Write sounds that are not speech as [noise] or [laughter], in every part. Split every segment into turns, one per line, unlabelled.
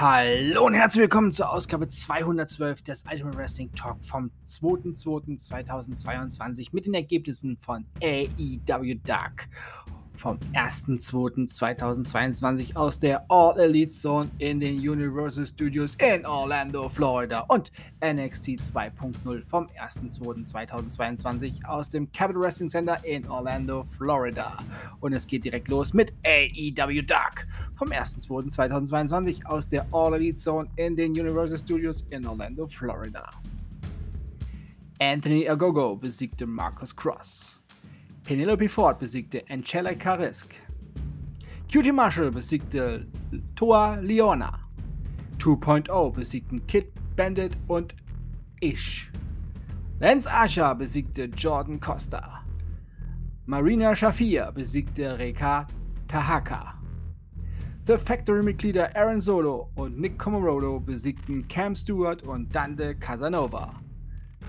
Hallo und herzlich willkommen zur Ausgabe 212 des Ultimate Wrestling Talk vom 2.2.2022 mit den Ergebnissen von AEW Dark vom 1.2.2022 aus der All Elite Zone in den Universal Studios in Orlando, Florida und NXT 2.0 vom 1.2.2022 aus dem Capital Wrestling Center in Orlando, Florida. Und es geht direkt los mit AEW Dark vom 1.2.2022 aus der All Elite Zone in den Universal Studios in Orlando, Florida. Anthony Agogo besiegte Marcus Cross. Penelope Ford besiegte Angelica Risk. Cutie Marshall besiegte Toa Leona. 2.0 besiegten Kid Bandit und Ish. Lance Archer besiegte Jordan Costa. Marina Shafir besiegte Reka Tahaka. The Factory-Mitglieder Aaron Solo und Nick Comorodo besiegten Cam Stewart und Dante Casanova.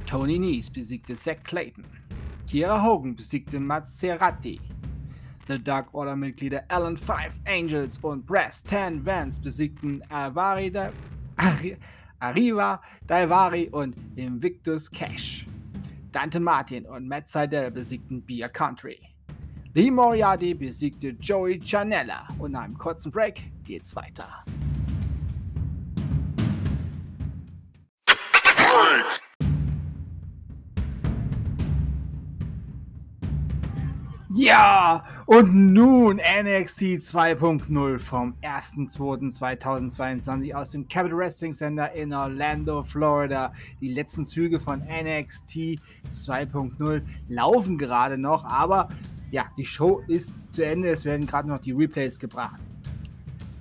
Tony Nies besiegte Zack Clayton. Kiera Hogan besiegte Maserati. The Dark Order-Mitglieder Alan Five Angels und Brass Tan Vance besiegten Avari da Arriva, Daivari und Invictus Cash. Dante Martin und Matt Seidel besiegten Beer Country. Lee Moriarty besiegte Joey Janella und nach einem kurzen Break geht's weiter. Ja, und nun NXT 2.0 vom 1.2.2022 aus dem Capital Wrestling Center in Orlando, Florida. Die letzten Züge von NXT 2.0 laufen gerade noch, aber ja, die Show ist zu Ende. Es werden gerade noch die Replays gebracht.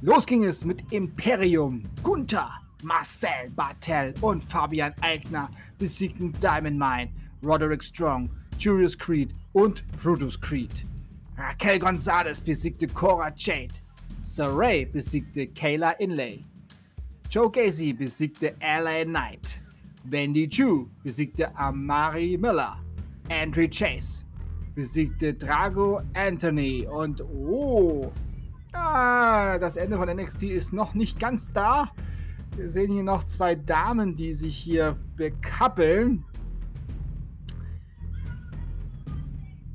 Los ging es mit Imperium, Gunther, Marcel Bartel und Fabian Eigner besiegten Diamond Mine, Roderick Strong, Julius Creed und Brutus Creed. Raquel Gonzalez besiegte Cora Jade. Saray besiegte Kayla Inlay. Joe Gacy besiegte LA Knight. Wendy Chu besiegte Amari Miller. Andrew Chase besiegte Drago Anthony. Und oh, ah, das Ende von NXT ist noch nicht ganz da. Wir sehen hier noch zwei Damen, die sich hier bekappeln.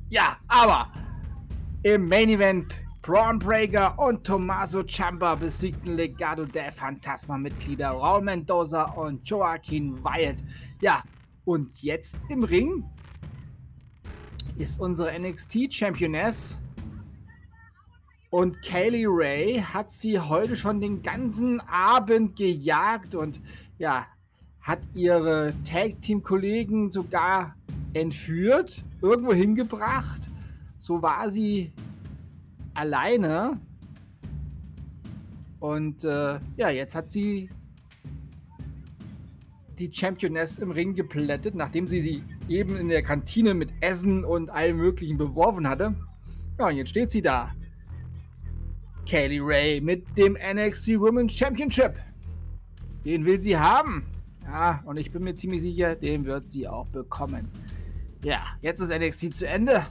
Ja, aber im Main Event Braun Breaker und Tommaso Ciampa besiegten Legado del Phantasma-Mitglieder Raul Mendoza und Joaquin Wyatt. Ja, und jetzt im Ring ist unsere NXT-Championess und Kaylee Ray hat sie heute schon den ganzen Abend gejagt und ja, hat ihre Tag-Team-Kollegen sogar entführt, irgendwo hingebracht. So war sie alleine. Und äh, ja, jetzt hat sie die Championess im Ring geplättet, nachdem sie sie eben in der Kantine mit Essen und allem Möglichen beworfen hatte. Ja, und jetzt steht sie da. Kaylee Ray mit dem NXT Women's Championship. Den will sie haben. Ja, und ich bin mir ziemlich sicher, den wird sie auch bekommen. Ja, jetzt ist NXT zu Ende.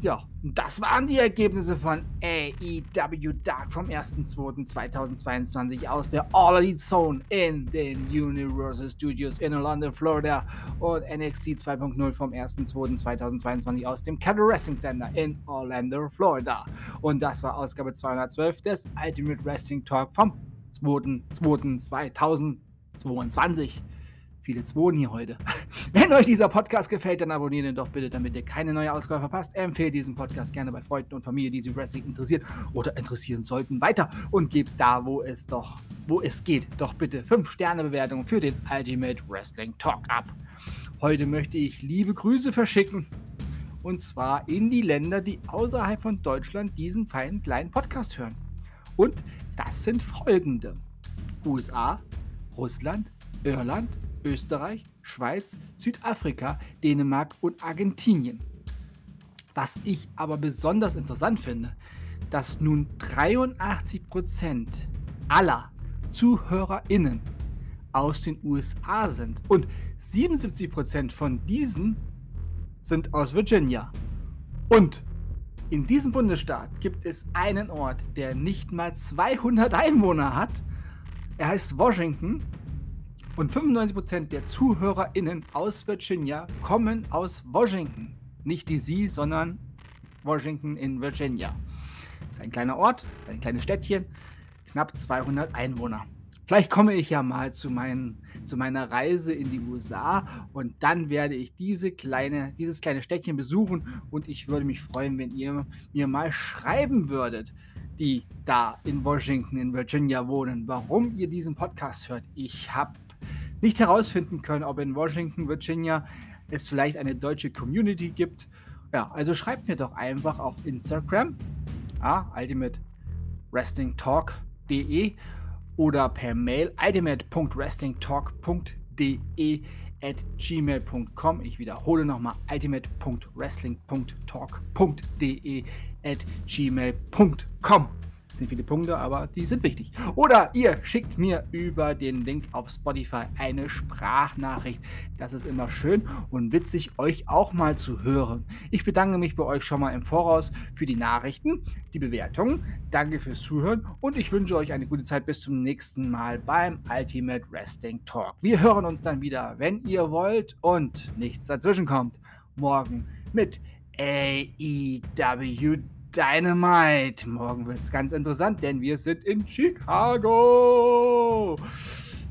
Ja, das waren die Ergebnisse von AEW Dark vom 1.2.2022 aus der All Elite Zone in den Universal Studios in Orlando, Florida und NXT 2.0 vom 1.2.2022 aus dem Capital Wrestling Center in Orlando, Florida. Und das war Ausgabe 212 des Ultimate Wrestling Talk vom 2.2.2022 viele Zwonen hier heute. [laughs] Wenn euch dieser Podcast gefällt, dann abonniert ihn doch bitte, damit ihr keine neue Ausgabe verpasst. Empfehlt diesen Podcast gerne bei Freunden und Familie, die sich Wrestling interessiert oder interessieren sollten, weiter und gebt da, wo es doch, wo es geht, doch bitte 5 Sterne Bewertungen für den Ultimate Wrestling Talk ab. Heute möchte ich liebe Grüße verschicken. Und zwar in die Länder, die außerhalb von Deutschland diesen feinen kleinen Podcast hören. Und das sind folgende: USA, Russland, Irland, Österreich, Schweiz, Südafrika, Dänemark und Argentinien. Was ich aber besonders interessant finde, dass nun 83% aller ZuhörerInnen aus den USA sind und 77% von diesen sind aus Virginia. Und in diesem Bundesstaat gibt es einen Ort, der nicht mal 200 Einwohner hat Er heißt Washington und 95% der ZuhörerInnen aus Virginia kommen aus Washington. Nicht DC, sondern Washington in Virginia. Das ist ein kleiner Ort, ein kleines Städtchen, knapp 200 Einwohner. Vielleicht komme ich ja mal zu, mein, zu meiner Reise in die USA und dann werde ich diese kleine, dieses kleine Städtchen besuchen und ich würde mich freuen, wenn ihr mir mal schreiben würdet, die da in Washington, in Virginia wohnen, warum ihr diesen Podcast hört. Ich habe nicht herausfinden können, ob in Washington, Virginia es vielleicht eine deutsche Community gibt. Ja, also schreibt mir doch einfach auf Instagram, ja, ultimatewrestlingtalk.de oder per Mail ultimate.wrestlingtalk.de at gmail.com. Ich wiederhole nochmal ultimate.wrestling.talk.de at gmail.com sind viele Punkte, aber die sind wichtig. Oder ihr schickt mir über den Link auf Spotify eine Sprachnachricht. Das ist immer schön und witzig, euch auch mal zu hören. Ich bedanke mich bei euch schon mal im Voraus für die Nachrichten, die Bewertungen. Danke fürs Zuhören und ich wünsche euch eine gute Zeit bis zum nächsten Mal beim Ultimate Wrestling Talk. Wir hören uns dann wieder, wenn ihr wollt und nichts dazwischen kommt. Morgen mit AEW Dynamite. Morgen wird es ganz interessant, denn wir sind in Chicago.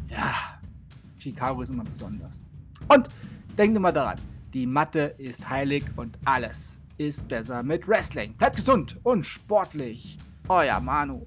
Ja, Chicago ist immer besonders. Und denkt immer daran, die Matte ist heilig und alles ist besser mit Wrestling. Bleibt gesund und sportlich. Euer Manu.